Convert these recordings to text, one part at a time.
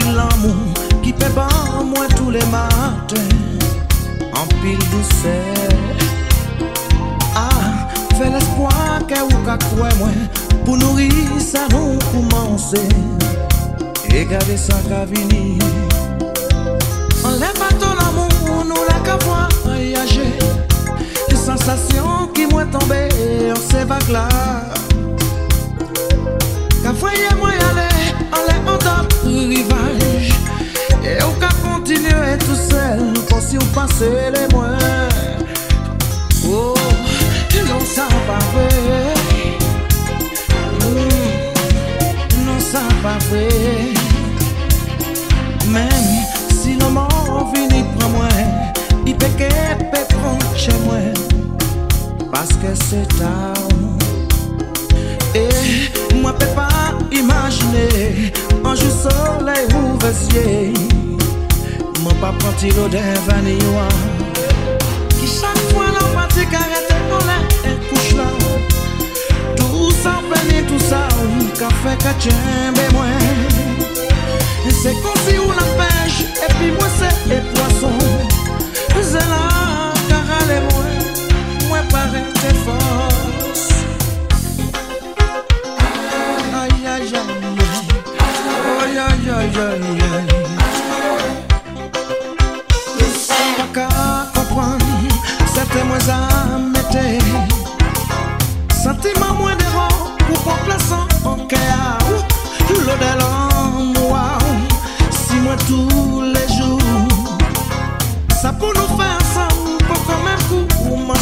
l'amour qui fait pas moi tous les matins en pile douceur. Ah, fais l'espoir que vous ka moi pour nourrir ça nous commencer et garder ça qu'à venir. Enlève pas ton amour, nous la qu'à voyager. Des sensations qui m'ont tombé en ces vagues là. Qu'a voyé moi aller, aller en d'autres rivaj E ou ka kontinue tout sel Kon si ou pase le mwen Oh, non sa pa vre mm, Non sa pa vre Mem si nan man vini pran mwen I peke pe pran che mwen Paske se ta ou E mwen pe pa imajine imaginer un jour soleil ouvrier. Moi pas prendre l'odeur vanilla. Qui chaque fois dans partie carrette pour la couche là. Tout ça peine tout ça, café cachembe moi. C'est comme si on la pêche et puis moi c'est les poissons. C'est là car elle est moi, tous les jours. Ça pour nous faire ensemble, pour quand même coup, ou m'en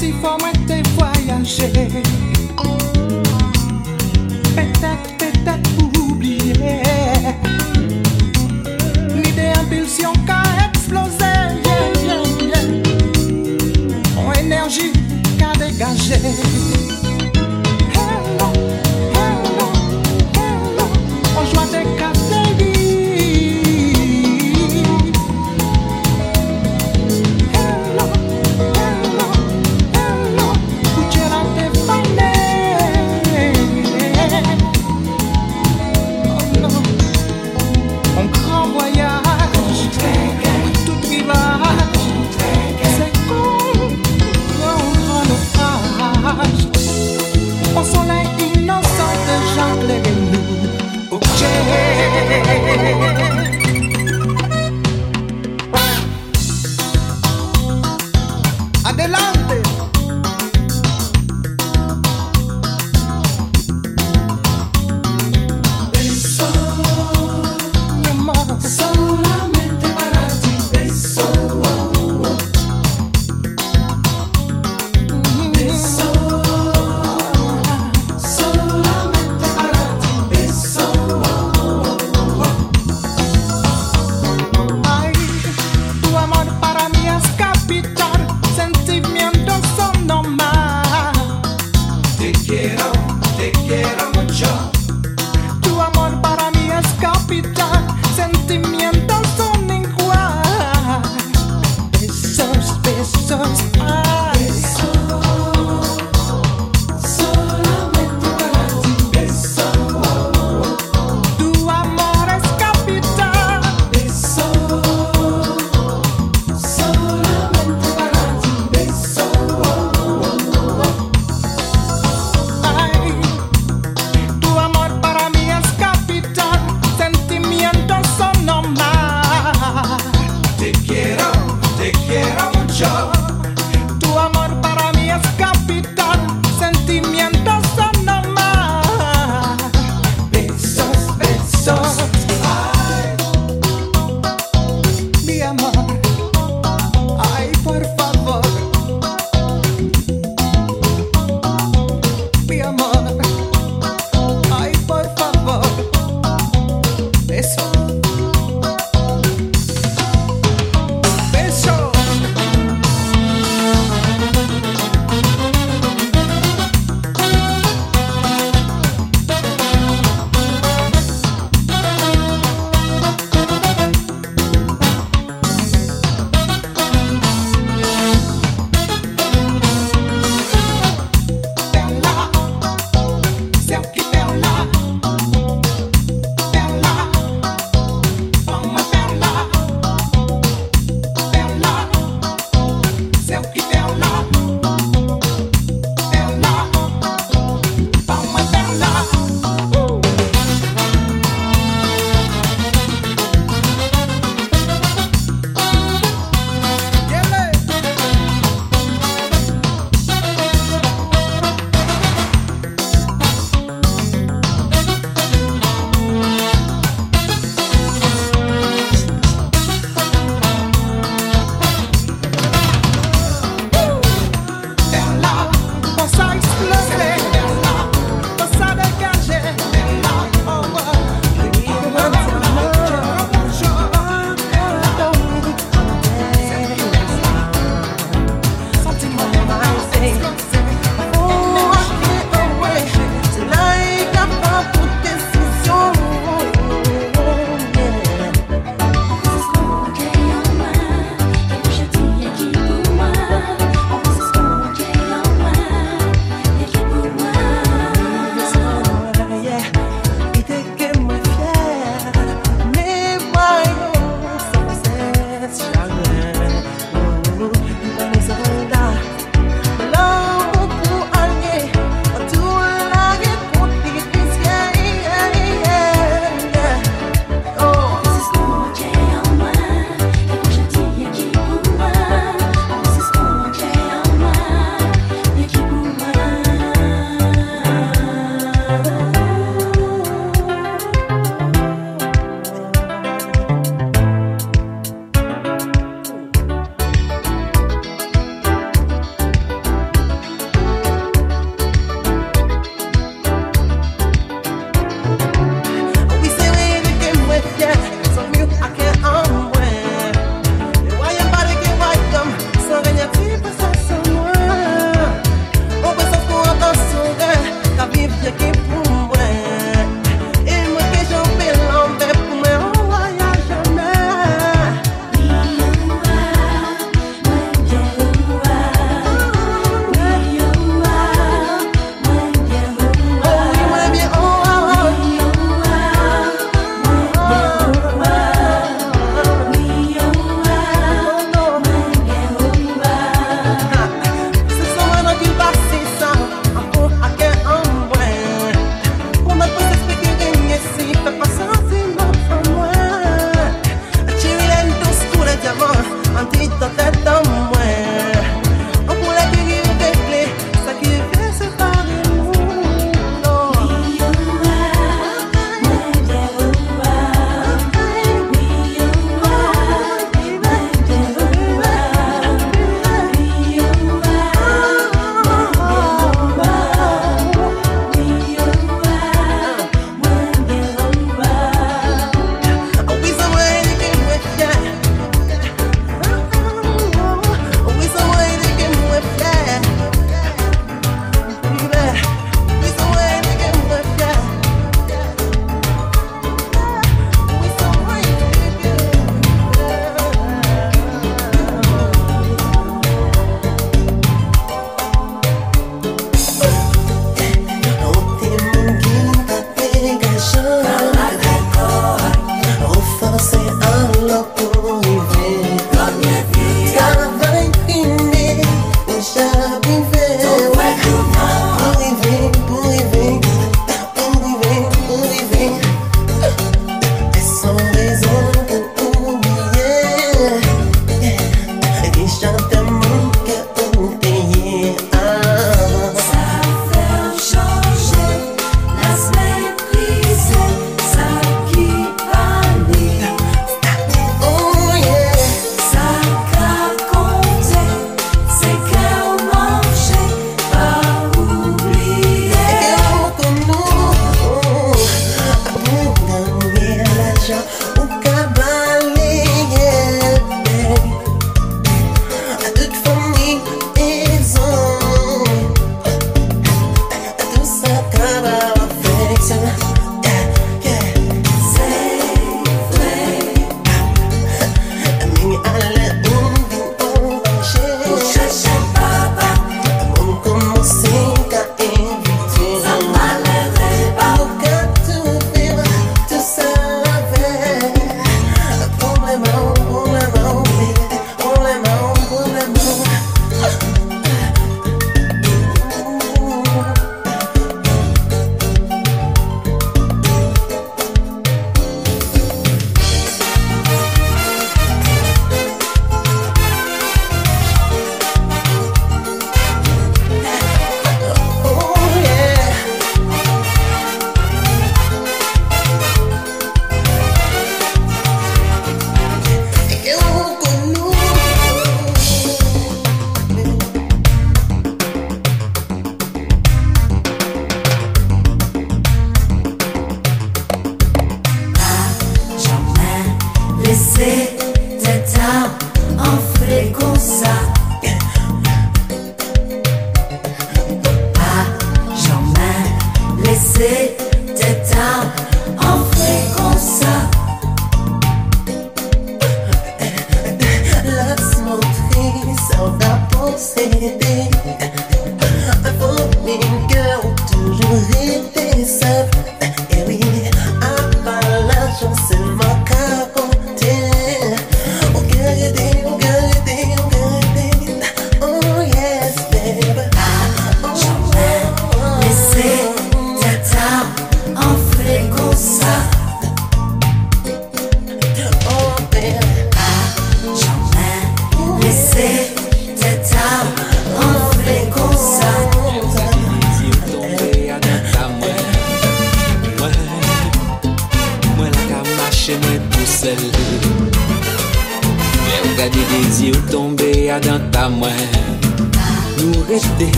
si fò mwen te voyaje Petèk, petèk pou oubliye Ni de impulsion ka eksplose yeah, yeah, yeah. On enerji ka degaje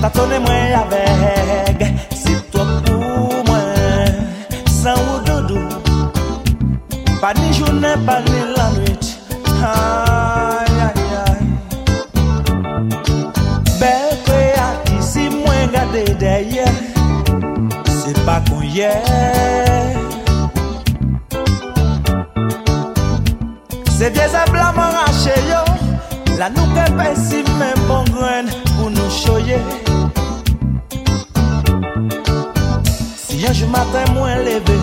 Tatone mwen avek Si to pou mwen San ou doudou. Pa ni jounen, pa ni la nwit Ay, ay, ay. Bel kwe ati si mwen gade deye Se pa konye matin moins levé.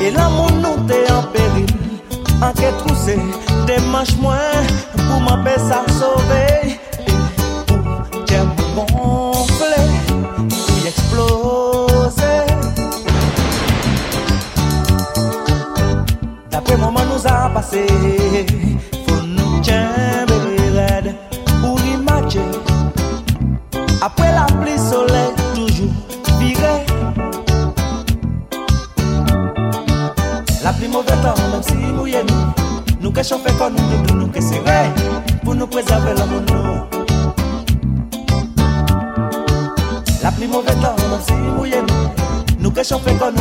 Et l'amour nous t'est en péril. En quête troussée, démarche moins Pour ma paix ça sauver. Pour t'es gonflé D'après moment nous a passé. Nous que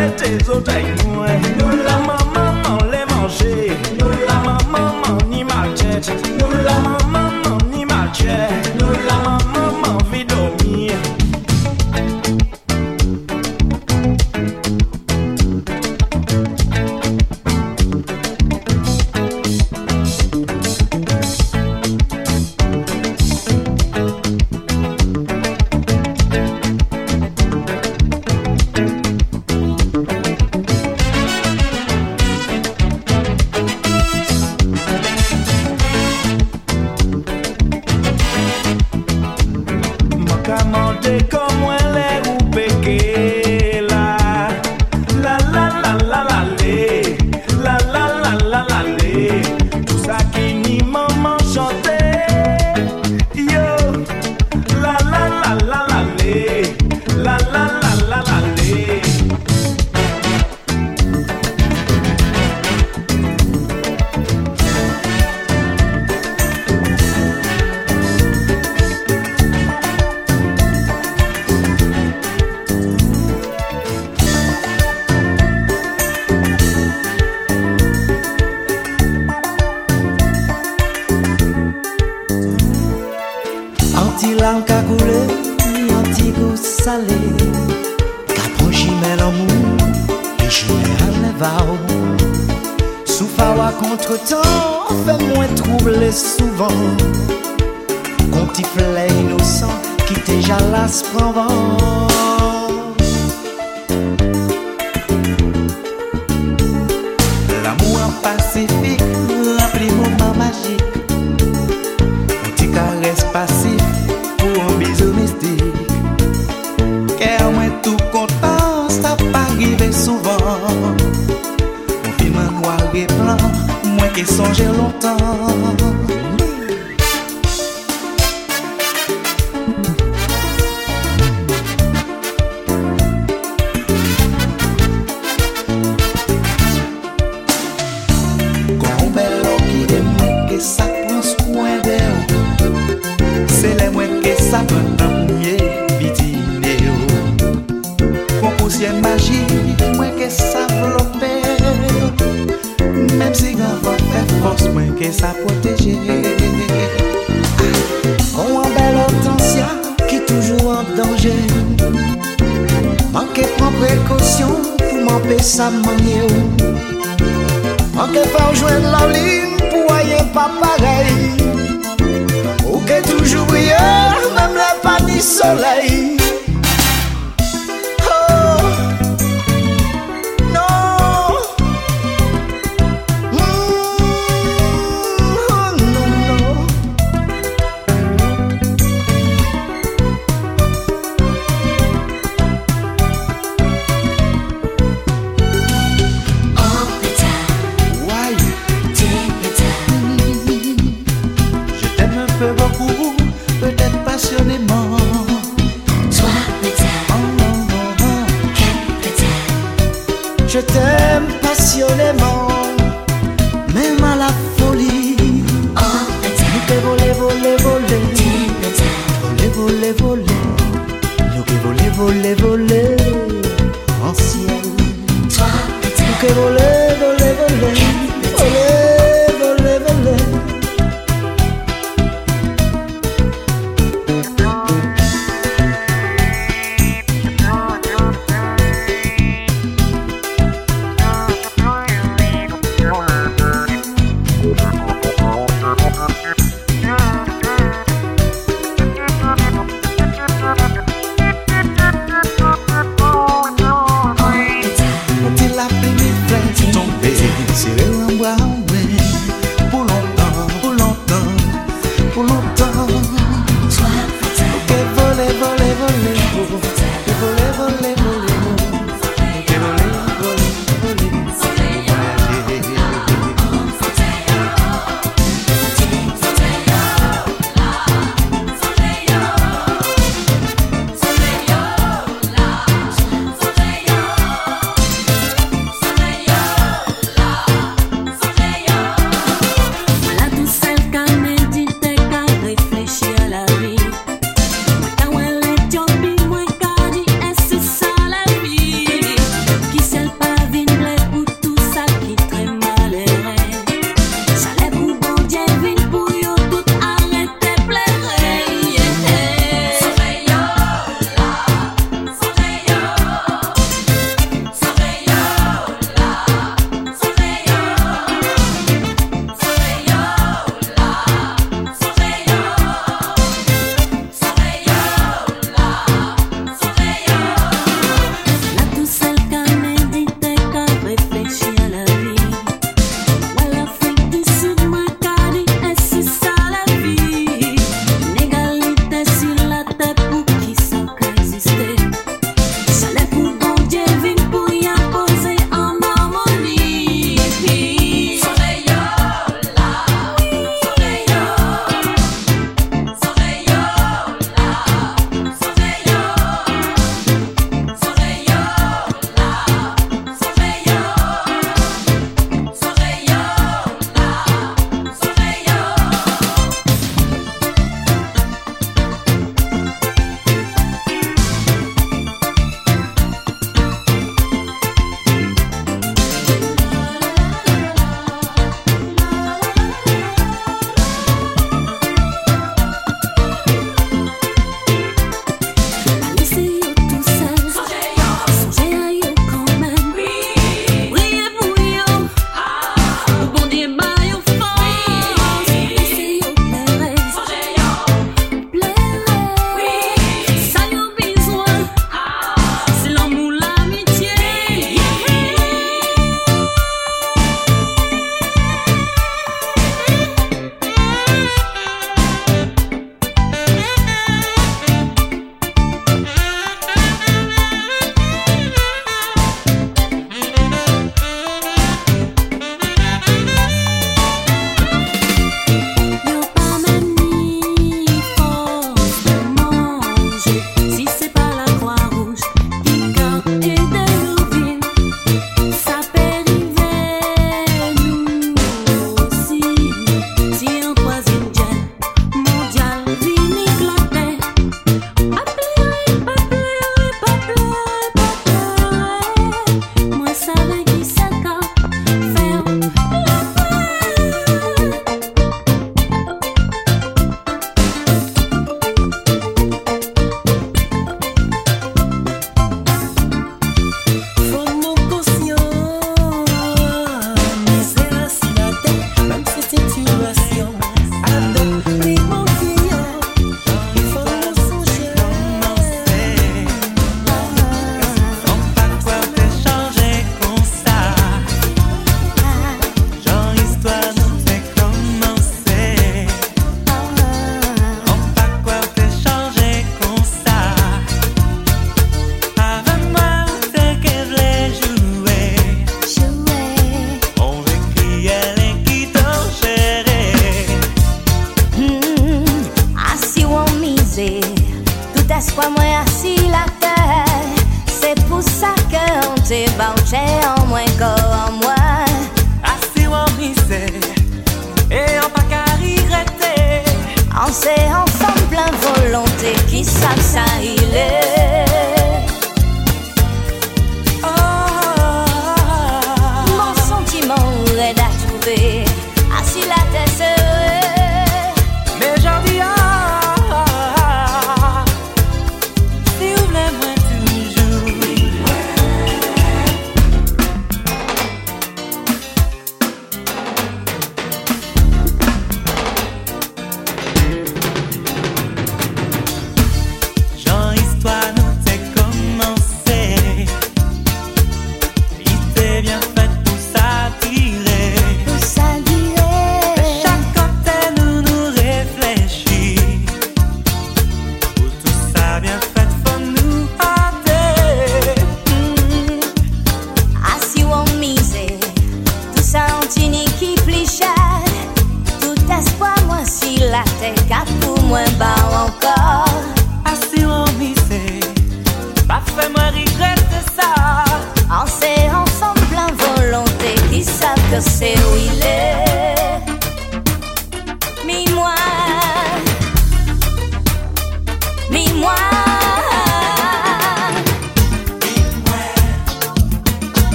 let it so take.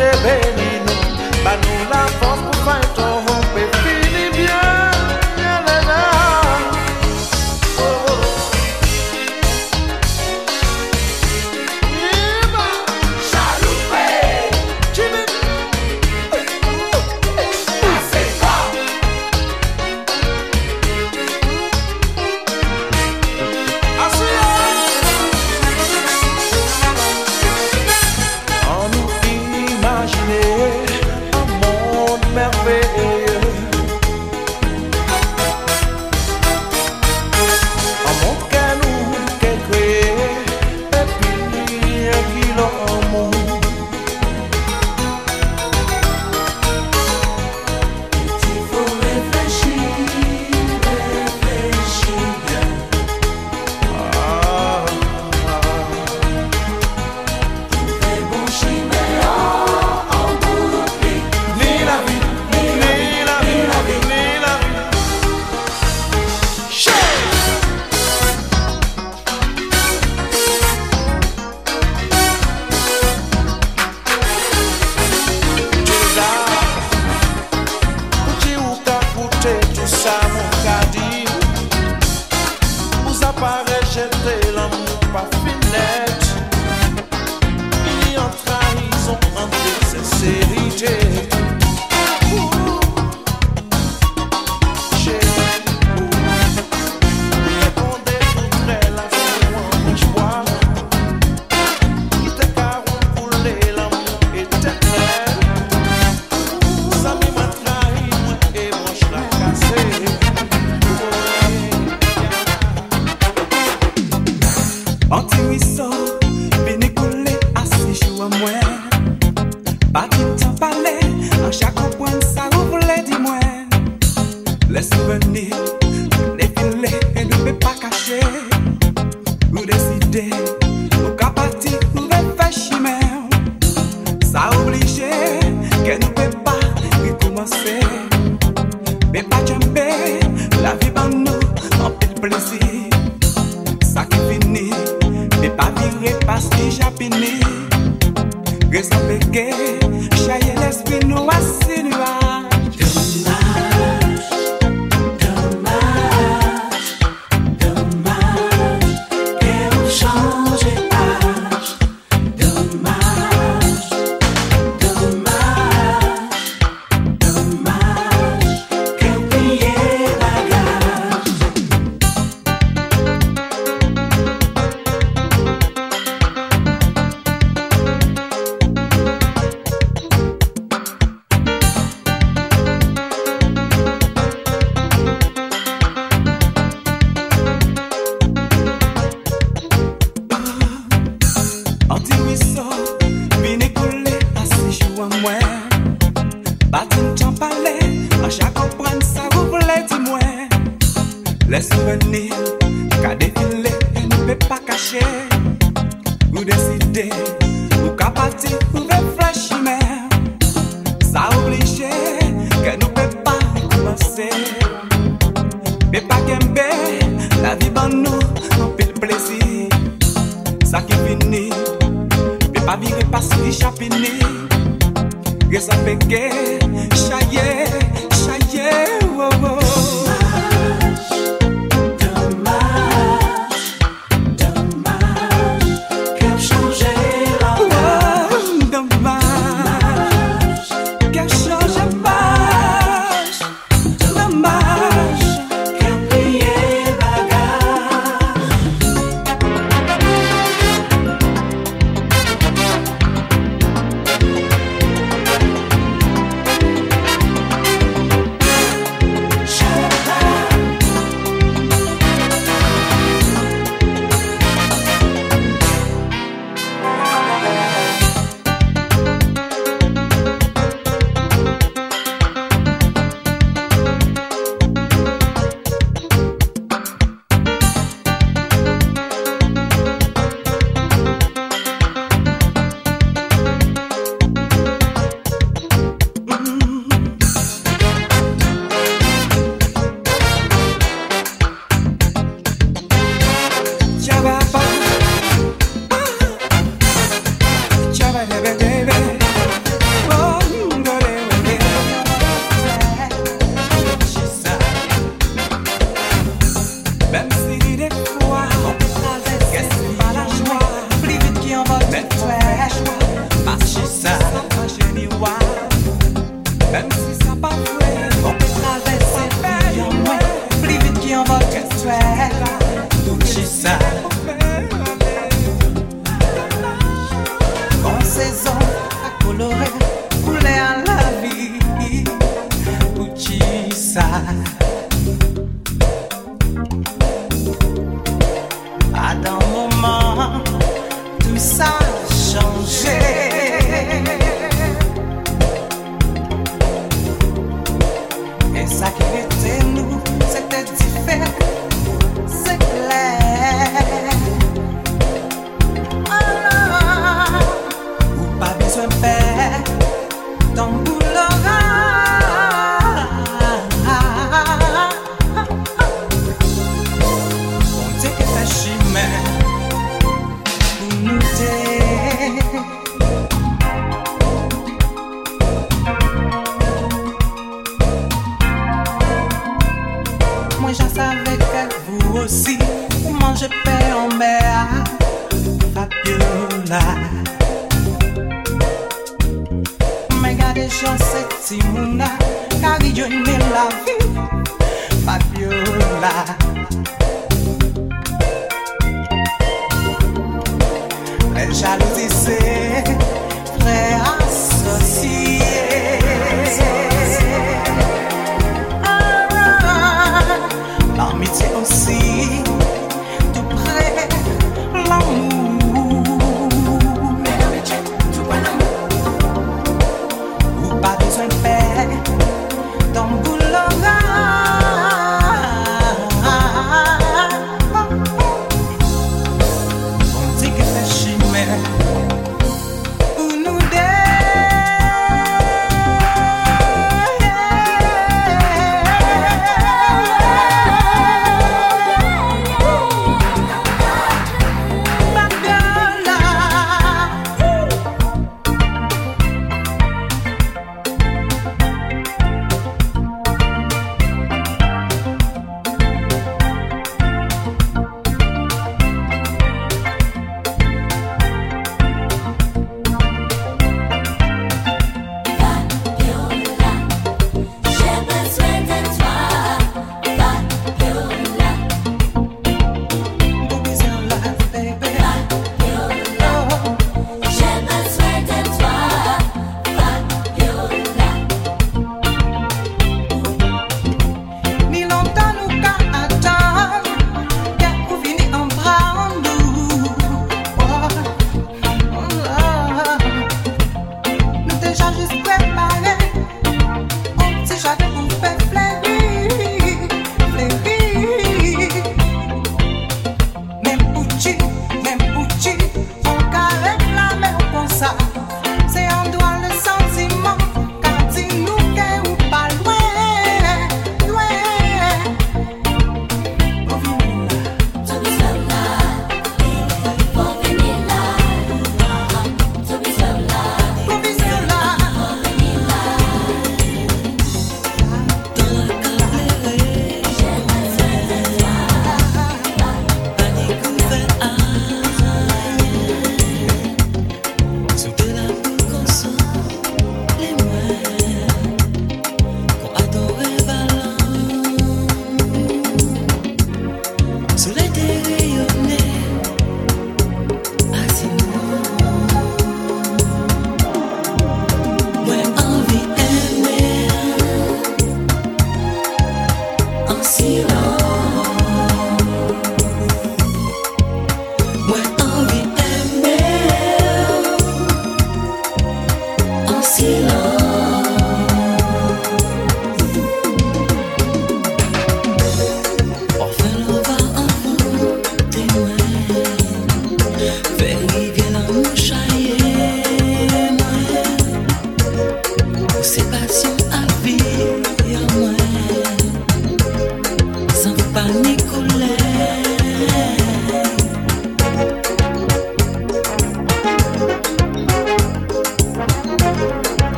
Mande bon Dieu béni nous Ba nou la force pour faire ton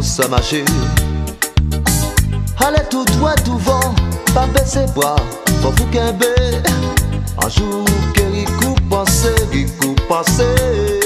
nous sommes âgés. Allez tout droit, tout vent, pas baisser bois, pour vous qu'un Un jour, que coupe pensez, qui coupe pensez.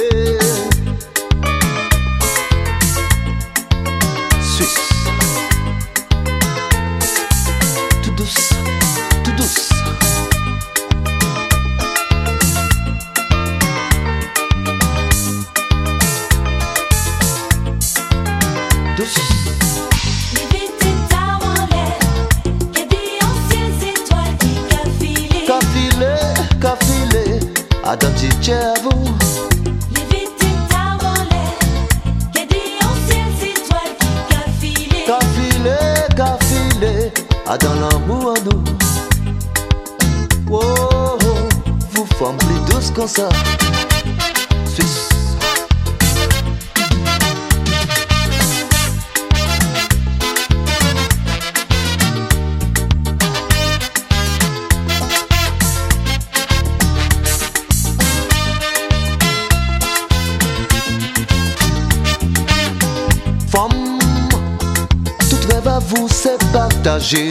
Femme, tout rêve à vous, c'est partagé.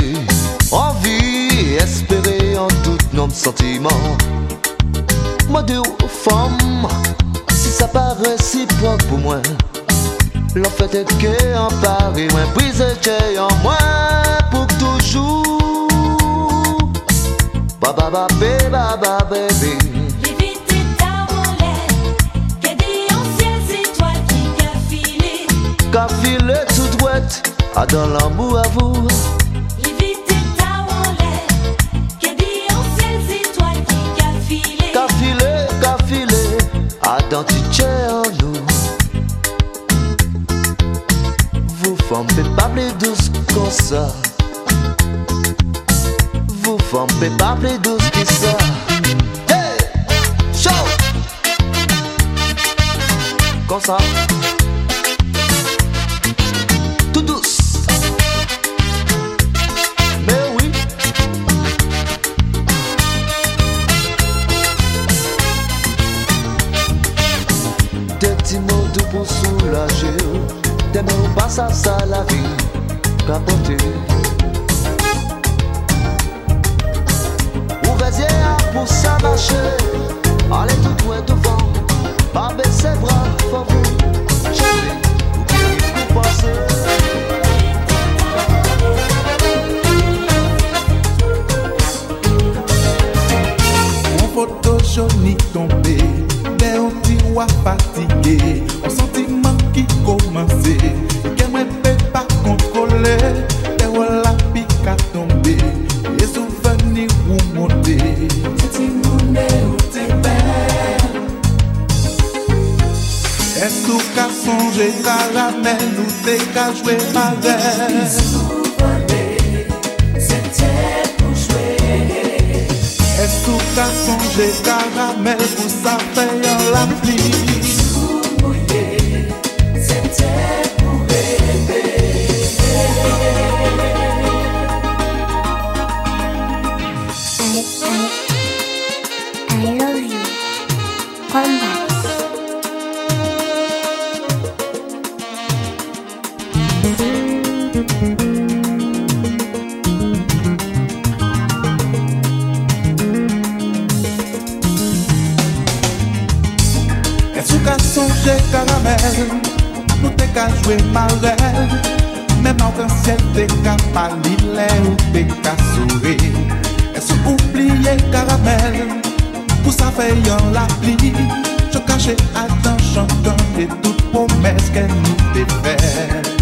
deux femmes Si ça paraît si réciproque pour moi L'en fait que en Paris Moi brise j'ai en moi Pour toujours. Ba ba ba bé, ba ba baby. Qu'a filé tout droit à ah, dans la te ka jwe ma rev Mèm an kan sè te ka pali lè ou te ka soure. E sou oubliye karamel Pou sa fè yon la pli Je kache atan chantan E tout promes ke nou te fè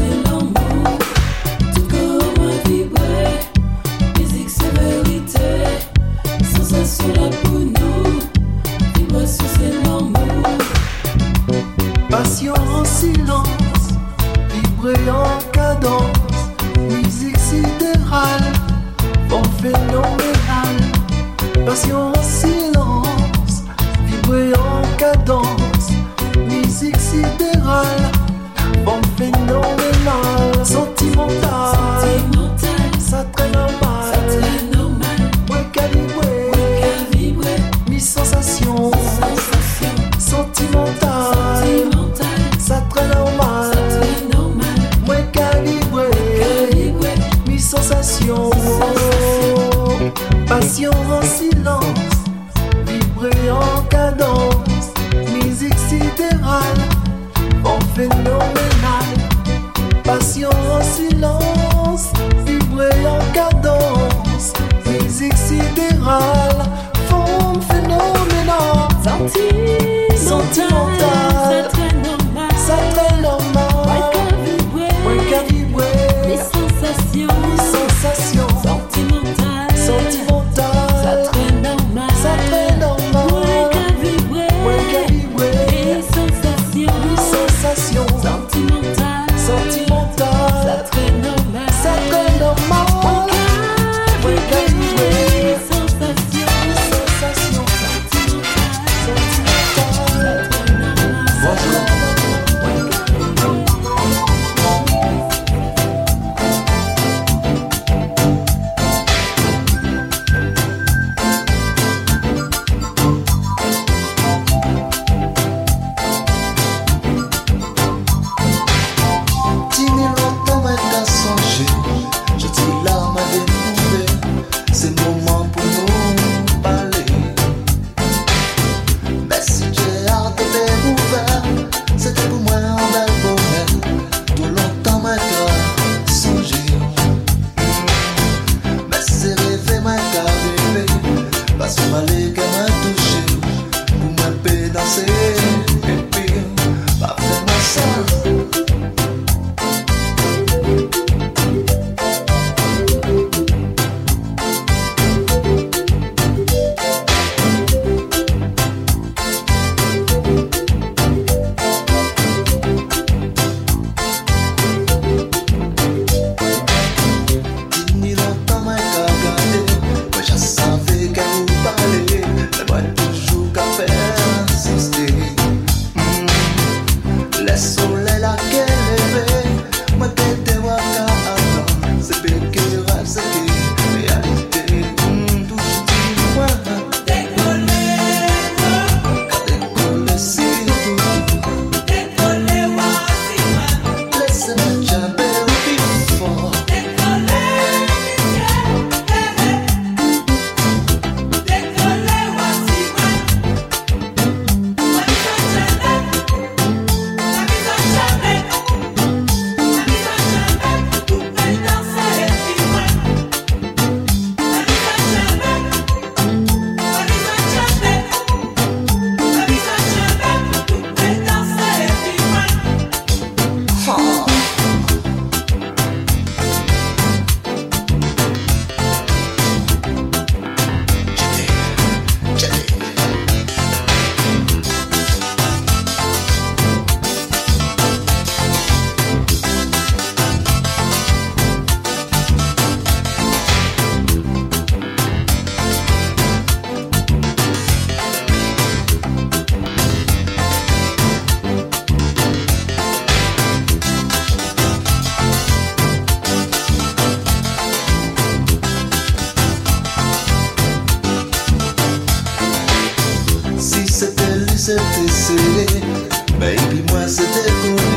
belong. Baby, moi c'était pour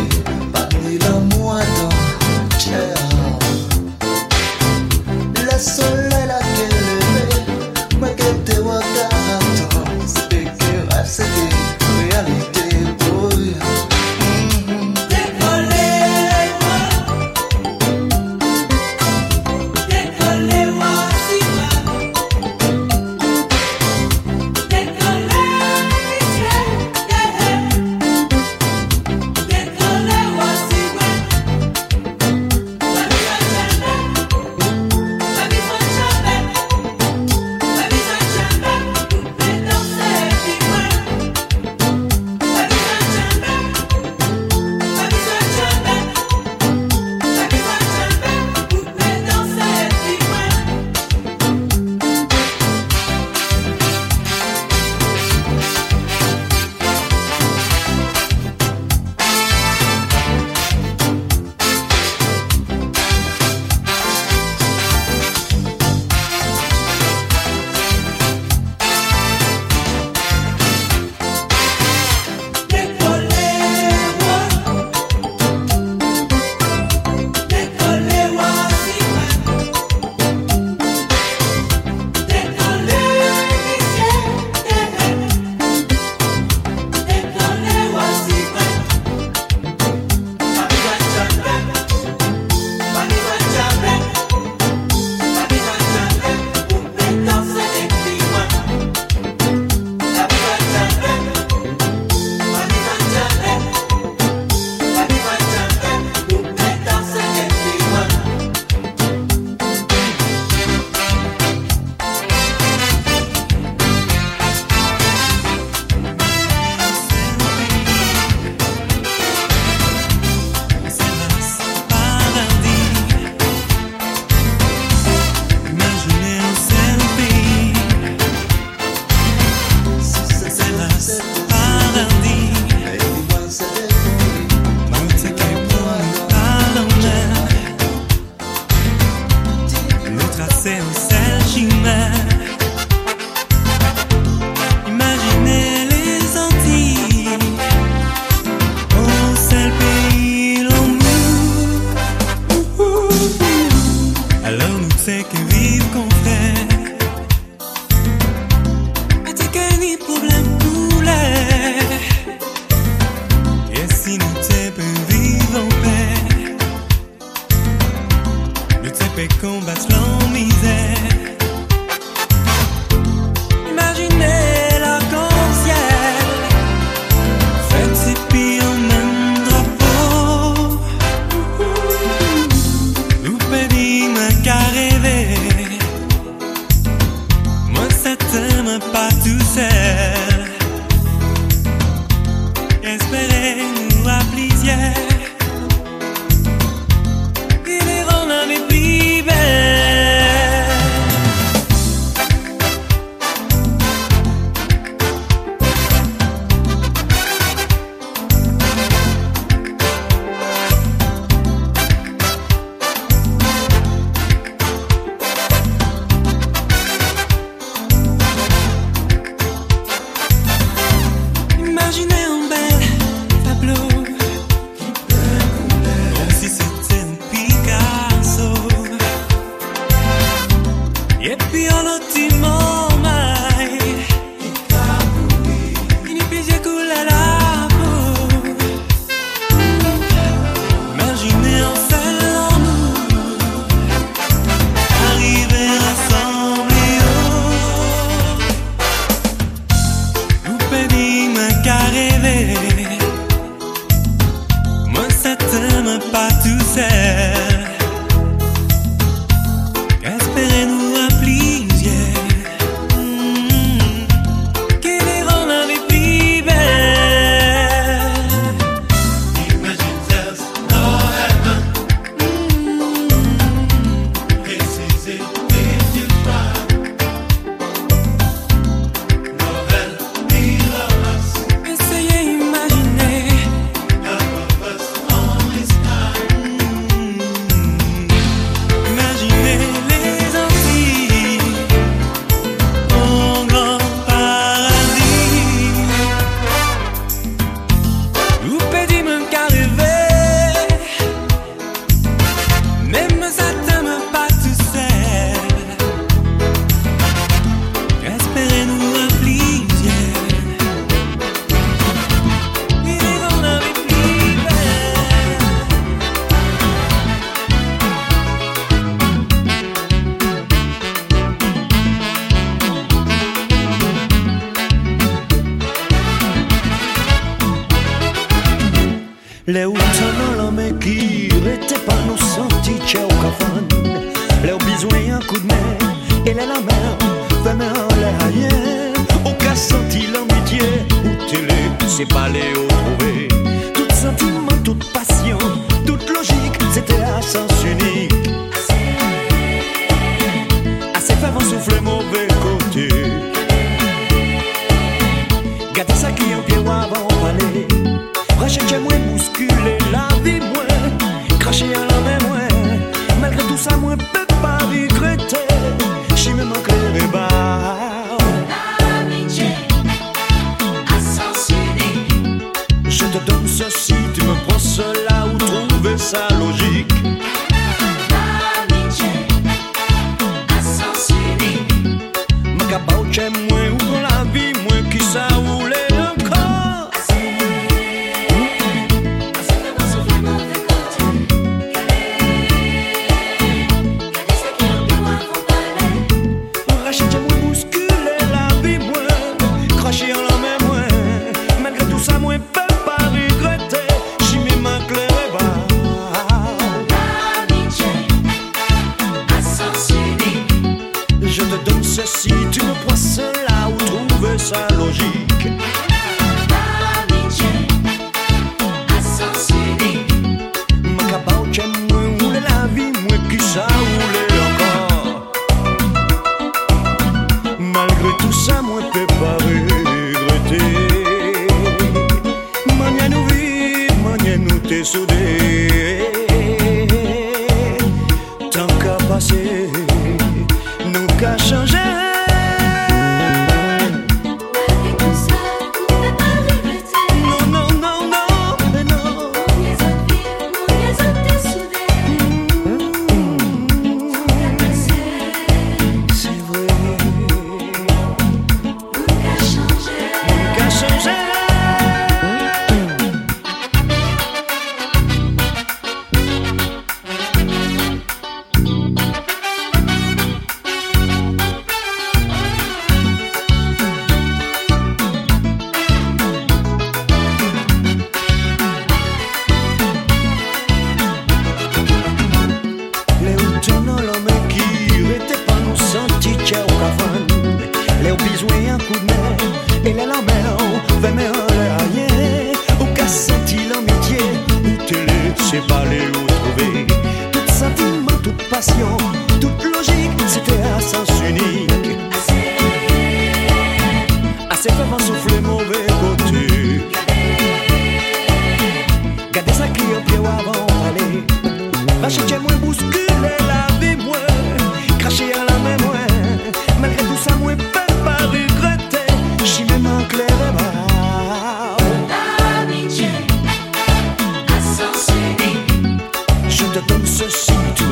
see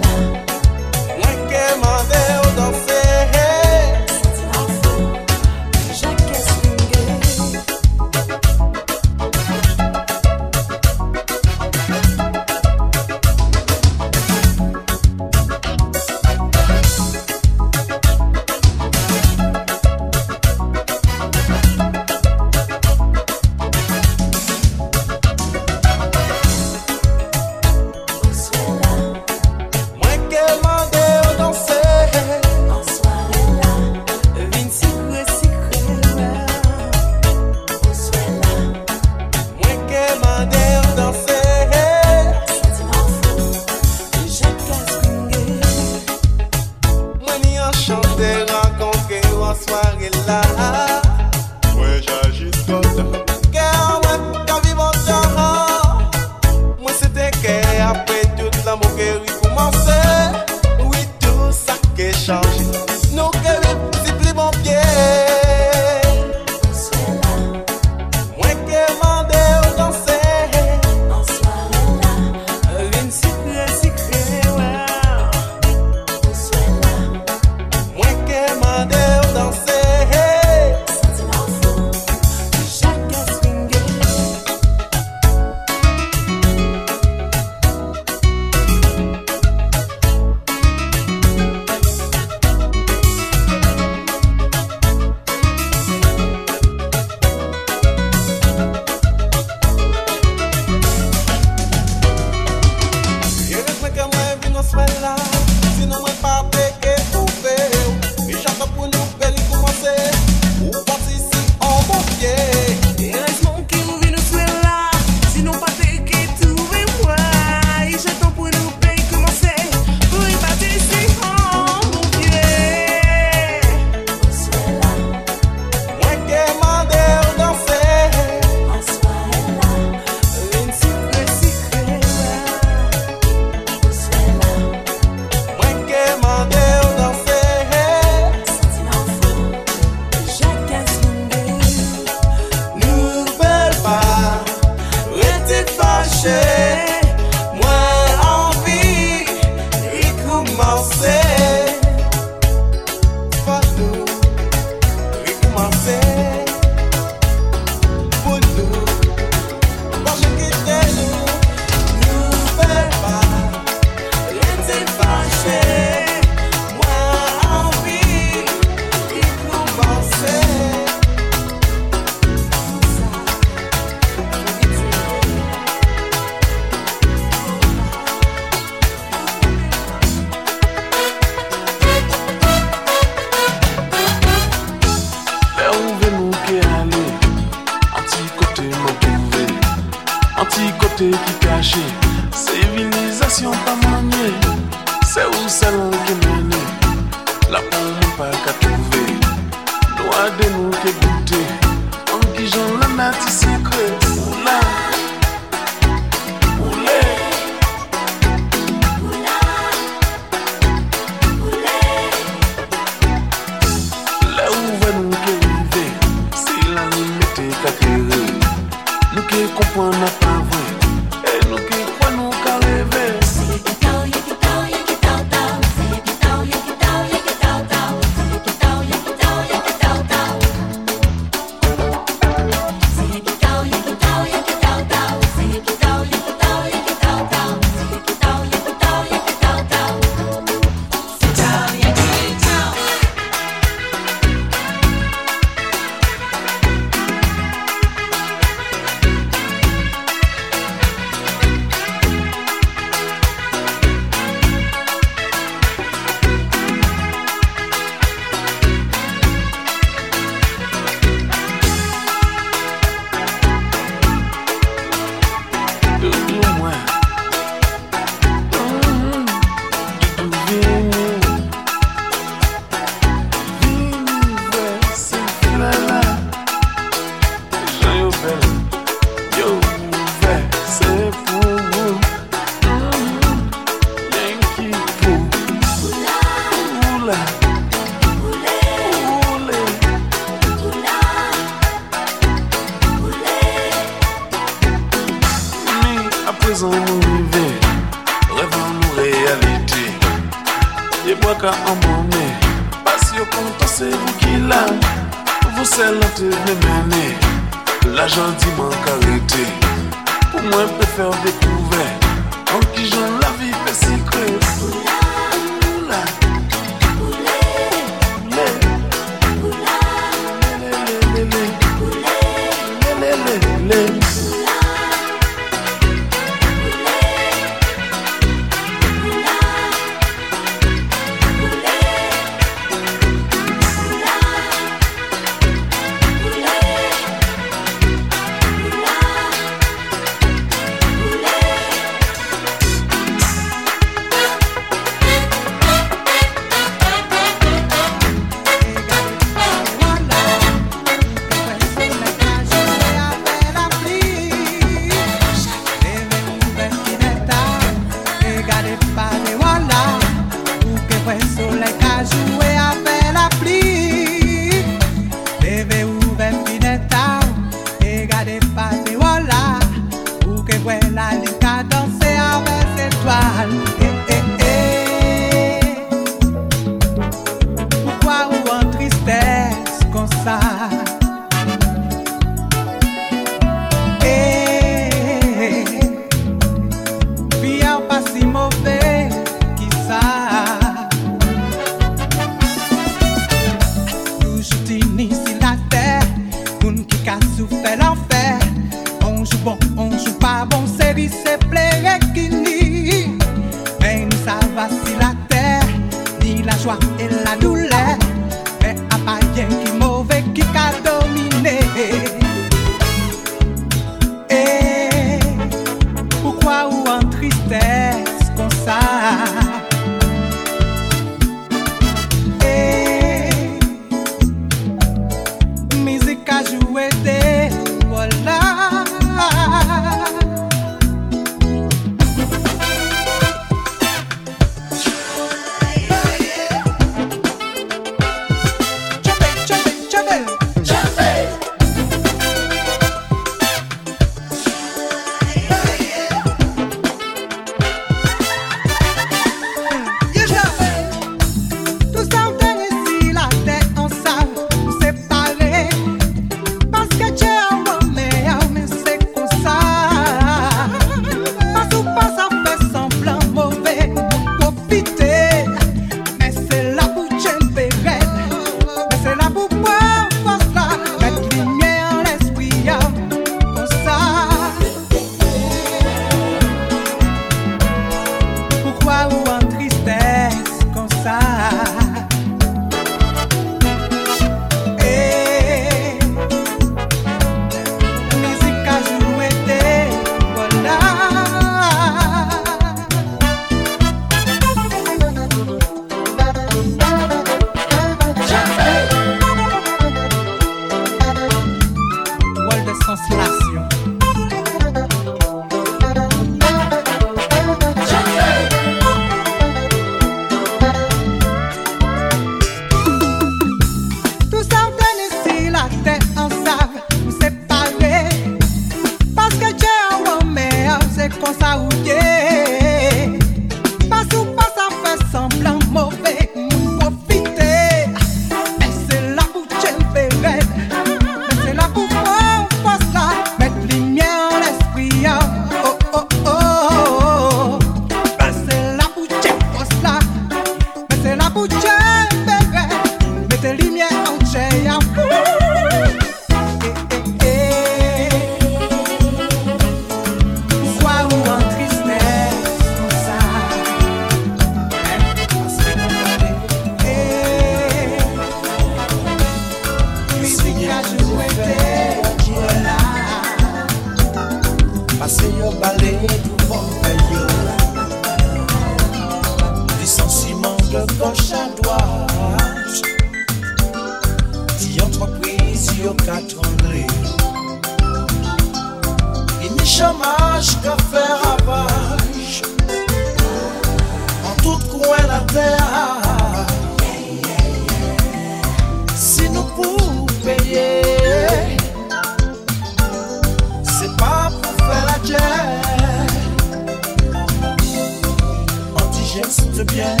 bien.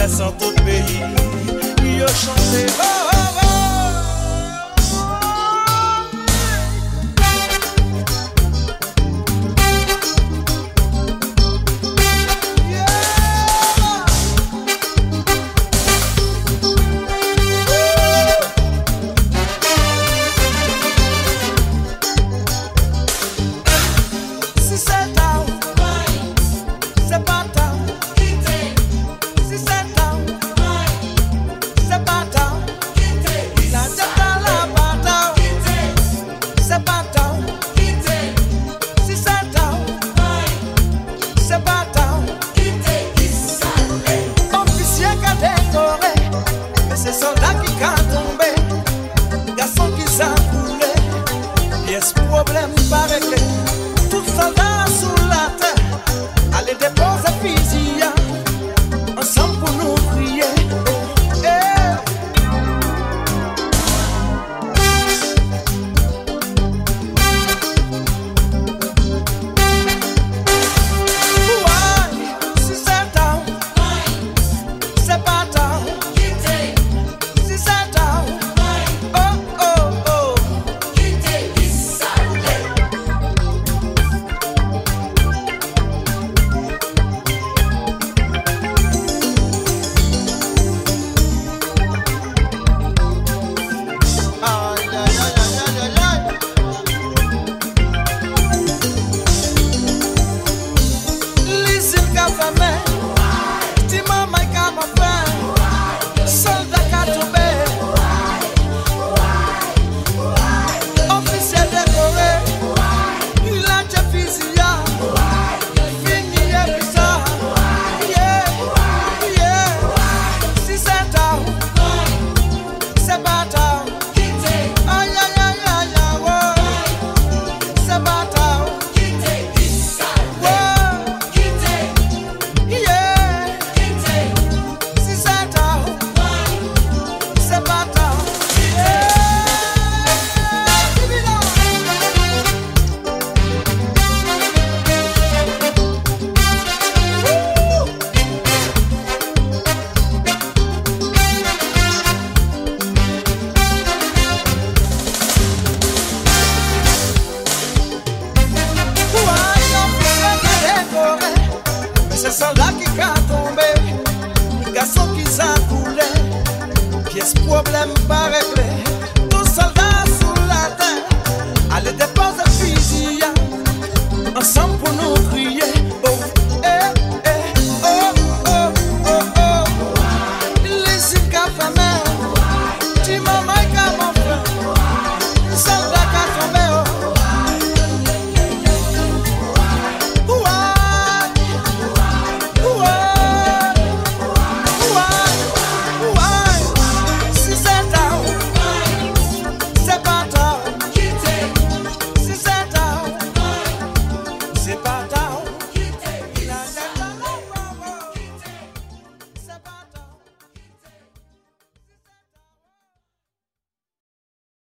Je descende tout pays, yo chanter. Oh,